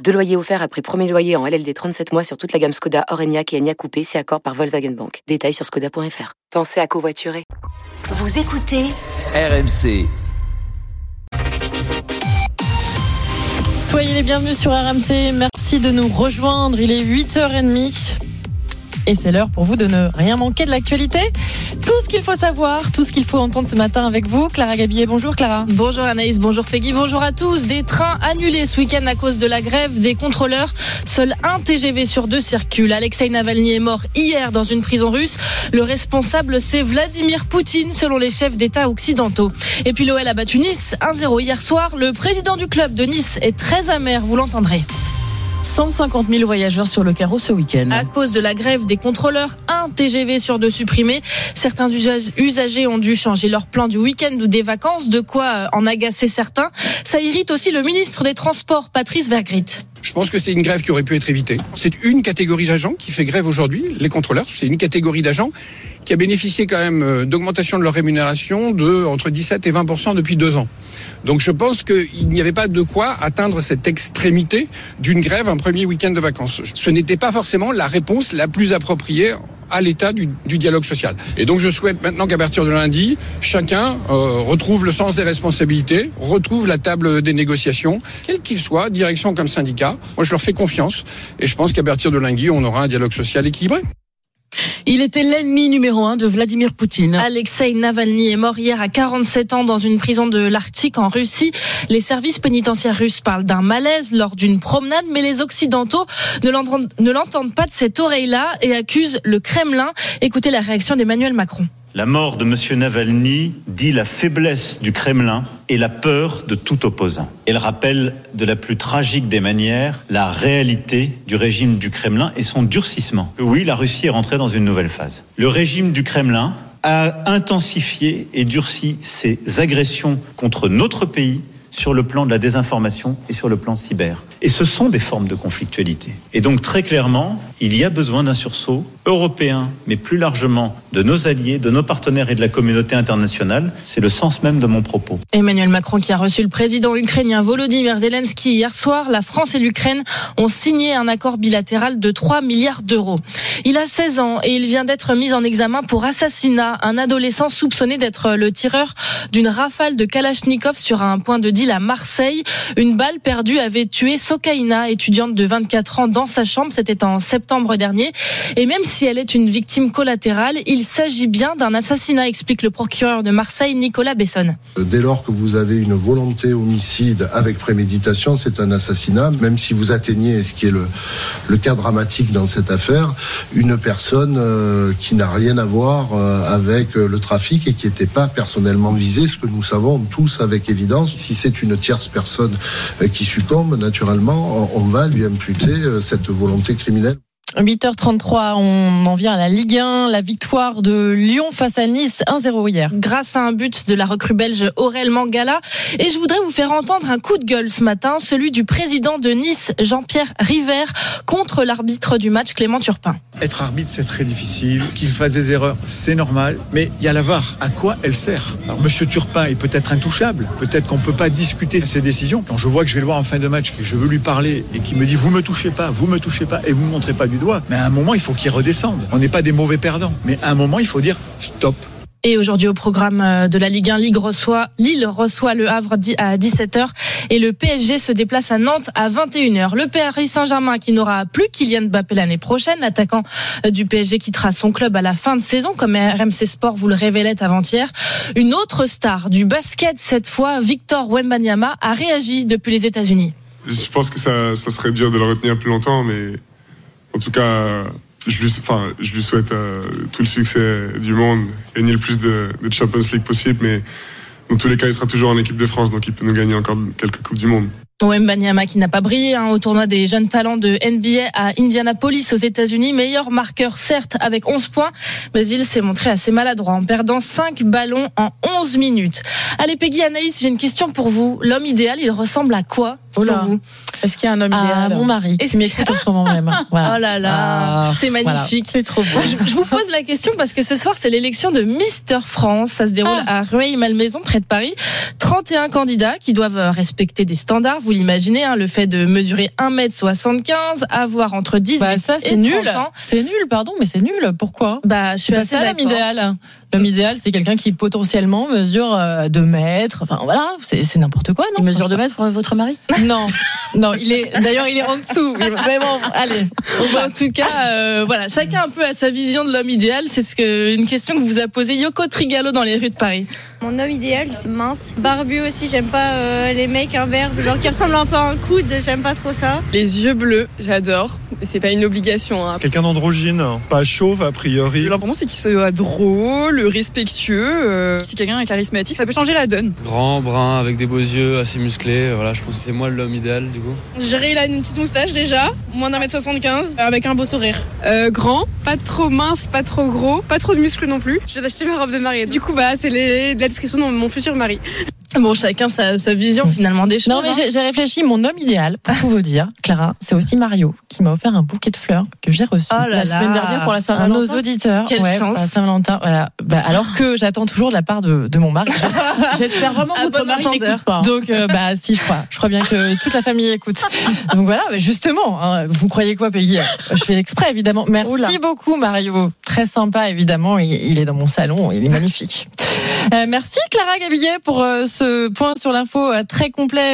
Deux loyers offerts après premier loyer en LLD 37 mois sur toute la gamme Skoda, Orenia et Enya Coupé, si accord par Volkswagen Bank. Détails sur skoda.fr. Pensez à covoiturer. Vous écoutez RMC. Soyez les bienvenus sur RMC. Merci de nous rejoindre. Il est 8h30. Et c'est l'heure pour vous de ne rien manquer de l'actualité. Tout ce qu'il faut savoir, tout ce qu'il faut entendre ce matin avec vous. Clara Gabillet, bonjour Clara. Bonjour Anaïs, bonjour Peggy, bonjour à tous. Des trains annulés ce week-end à cause de la grève des contrôleurs. Seul un TGV sur deux circule. Alexei Navalny est mort hier dans une prison russe. Le responsable, c'est Vladimir Poutine, selon les chefs d'État occidentaux. Et puis l'OL a battu Nice 1-0 hier soir. Le président du club de Nice est très amer, vous l'entendrez. 150 000 voyageurs sur le carreau ce week-end. À cause de la grève des contrôleurs, un TGV sur deux supprimé. Certains usagers ont dû changer leur plan du week-end ou des vacances, de quoi en agacer certains. Ça irrite aussi le ministre des Transports, Patrice Vergrit. Je pense que c'est une grève qui aurait pu être évitée. C'est une catégorie d'agents qui fait grève aujourd'hui, les contrôleurs. C'est une catégorie d'agents qui a bénéficié quand même d'augmentation de leur rémunération de entre 17 et 20% depuis deux ans. Donc je pense qu'il n'y avait pas de quoi atteindre cette extrémité d'une grève un premier week-end de vacances. Ce n'était pas forcément la réponse la plus appropriée à l'état du, dialogue social. Et donc je souhaite maintenant qu'à partir de lundi, chacun euh, retrouve le sens des responsabilités, retrouve la table des négociations, quel qu'il soit, direction comme syndicat. Moi je leur fais confiance et je pense qu'à partir de lundi, on aura un dialogue social équilibré. Il était l'ennemi numéro un de Vladimir Poutine. Alexei Navalny est mort hier à 47 ans dans une prison de l'Arctique en Russie. Les services pénitentiaires russes parlent d'un malaise lors d'une promenade, mais les Occidentaux ne l'entendent pas de cette oreille-là et accusent le Kremlin. Écoutez la réaction d'Emmanuel Macron. La mort de M. Navalny dit la faiblesse du Kremlin et la peur de tout opposant. Elle rappelle de la plus tragique des manières la réalité du régime du Kremlin et son durcissement. Oui, la Russie est rentrée dans une nouvelle phase. Le régime du Kremlin a intensifié et durci ses agressions contre notre pays sur le plan de la désinformation et sur le plan cyber. Et ce sont des formes de conflictualité. Et donc très clairement, il y a besoin d'un sursaut européen, mais plus largement de nos alliés, de nos partenaires et de la communauté internationale. C'est le sens même de mon propos. Emmanuel Macron qui a reçu le président ukrainien Volodymyr Zelensky hier soir, la France et l'Ukraine ont signé un accord bilatéral de 3 milliards d'euros. Il a 16 ans et il vient d'être mis en examen pour assassinat. Un adolescent soupçonné d'être le tireur d'une rafale de Kalachnikov sur un point de deal à Marseille. Une balle perdue avait tué Sokaina, étudiante de 24 ans, dans sa chambre. C'était en septembre Et même si elle est une victime collatérale, il s'agit bien d'un assassinat, explique le procureur de Marseille, Nicolas Besson. Dès lors que vous avez une volonté homicide avec préméditation, c'est un assassinat, même si vous atteignez, ce qui est le, le cas dramatique dans cette affaire, une personne euh, qui n'a rien à voir euh, avec le trafic et qui n'était pas personnellement visée, ce que nous savons tous avec évidence. Si c'est une tierce personne euh, qui succombe, naturellement, on va lui imputer cette volonté criminelle. 8h33, on en vient à la Ligue 1, la victoire de Lyon face à Nice 1-0 hier. Grâce à un but de la recrue belge Aurel Mangala. Et je voudrais vous faire entendre un coup de gueule ce matin, celui du président de Nice, Jean-Pierre River, contre l'arbitre du match, Clément Turpin. Être arbitre, c'est très difficile. Qu'il fasse des erreurs, c'est normal. Mais il y a la VAR. À quoi elle sert? Alors, Monsieur Turpin est peut-être intouchable. Peut-être qu'on ne peut pas discuter ses décisions. Quand je vois que je vais le voir en fin de match, que je veux lui parler et qu'il me dit vous me touchez pas, vous me touchez pas et vous me montrez pas du doigt. Mais à un moment, il faut qu'il redescende. On n'est pas des mauvais perdants. Mais à un moment, il faut dire stop. Et aujourd'hui au programme de la Ligue 1, Ligue reçoit, Lille reçoit le Havre à 17h et le PSG se déplace à Nantes à 21h. Le Paris Saint-Germain qui n'aura plus Kylian Mbappé l'année prochaine, l'attaquant du PSG quittera son club à la fin de saison comme RMC Sport vous le révélait avant-hier. Une autre star du basket cette fois, Victor Wembanyama, a réagi depuis les États-Unis. Je pense que ça, ça serait dur de le retenir plus longtemps, mais en tout cas, je lui, enfin, je lui souhaite euh, tout le succès du monde, gagner le plus de, de, Champions League possible, mais dans tous les cas, il sera toujours en équipe de France, donc il peut nous gagner encore quelques Coupes du Monde. Wembanyama qui n'a pas brillé hein, au tournoi des jeunes talents de NBA à Indianapolis aux États-Unis. Meilleur marqueur certes avec 11 points, mais il s'est montré assez maladroit en perdant 5 ballons en 11 minutes. Allez Peggy, Anaïs, j'ai une question pour vous. L'homme idéal, il ressemble à quoi Oh selon vous? Est-ce qu'il y a un homme Ah, idéal Mon mari qui m'écoute en ce moment même. Voilà. Oh là là, Ah, c'est magnifique. C'est trop beau. Je, je vous pose la question parce que ce soir, c'est l'élection de Mister France. Ça se déroule Ah. à Rueil-Malmaison, près de Paris. 31 candidats qui doivent euh, respecter des standards. Vous l'imaginez, hein, le fait de mesurer 1m75, avoir entre 18 Bah ça et c'est nul. 30 ans. C'est nul, pardon, mais c'est nul. Pourquoi? Bah, je suis pas assez d'accord. L'homme idéal, c'est quelqu'un qui potentiellement mesure 2 mètres. Enfin voilà, c'est n'importe quoi, non? Il mesure 2 mètres pour votre mari? Non, non, il est. D'ailleurs, il est en dessous. Mais bon, allez. Bon, en tout cas, euh, voilà, chacun un peu a sa vision de l'homme idéal. C'est ce que une question que vous a posée Yoko Trigalo dans les rues de Paris. Mon homme idéal, c'est mince. Barbu aussi, j'aime pas euh, les mecs imberbes, genre qui ressemblent un peu à un coude, j'aime pas trop ça. Les yeux bleus, j'adore. Mais c'est pas une obligation. Hein. Quelqu'un d'androgyne, pas chauve a priori. L'important c'est qu'il soit drôle, respectueux. euh, si quelqu'un est charismatique, ça peut changer la donne. Grand, brun, avec des beaux yeux, assez musclé. Voilà, je pense que c'est moi l'homme idéal du coup. Jerry, il a une petite moustache déjà, moins d'un mètre 75, avec un beau sourire. Euh, grand, pas trop mince, pas trop gros, pas trop de muscles non plus. Je vais acheter ma robe de mariée. Du coup, bah, c'est les- la description de mon futur mari. Bon, chacun sa, sa vision finalement des choses. Non, mais hein. j'ai- réfléchi. Mon homme idéal, pour tout vous dire, Clara, c'est aussi Mario qui m'a offert un bouquet de fleurs que j'ai reçu Oh là la là. semaine dernière pour la Saint-Valentin. nos auditeurs, Quelle ouais, chance. Saint-Valentin. Voilà. Bah, alors que j'attends toujours de la part de, de mon mari. J'espère vraiment que votre mari n'écoute pas. Donc, euh, bah, si, je crois. Je crois bien que toute la famille écoute. Donc voilà, bah, justement, hein, vous croyez quoi, Peggy? Je fais exprès, évidemment. Merci Oula. beaucoup, Mario. Très sympa, évidemment. Il, il est dans mon salon, il est magnifique. Euh, merci, Clara Gabillet, pour euh, ce point sur l'info euh, très complet.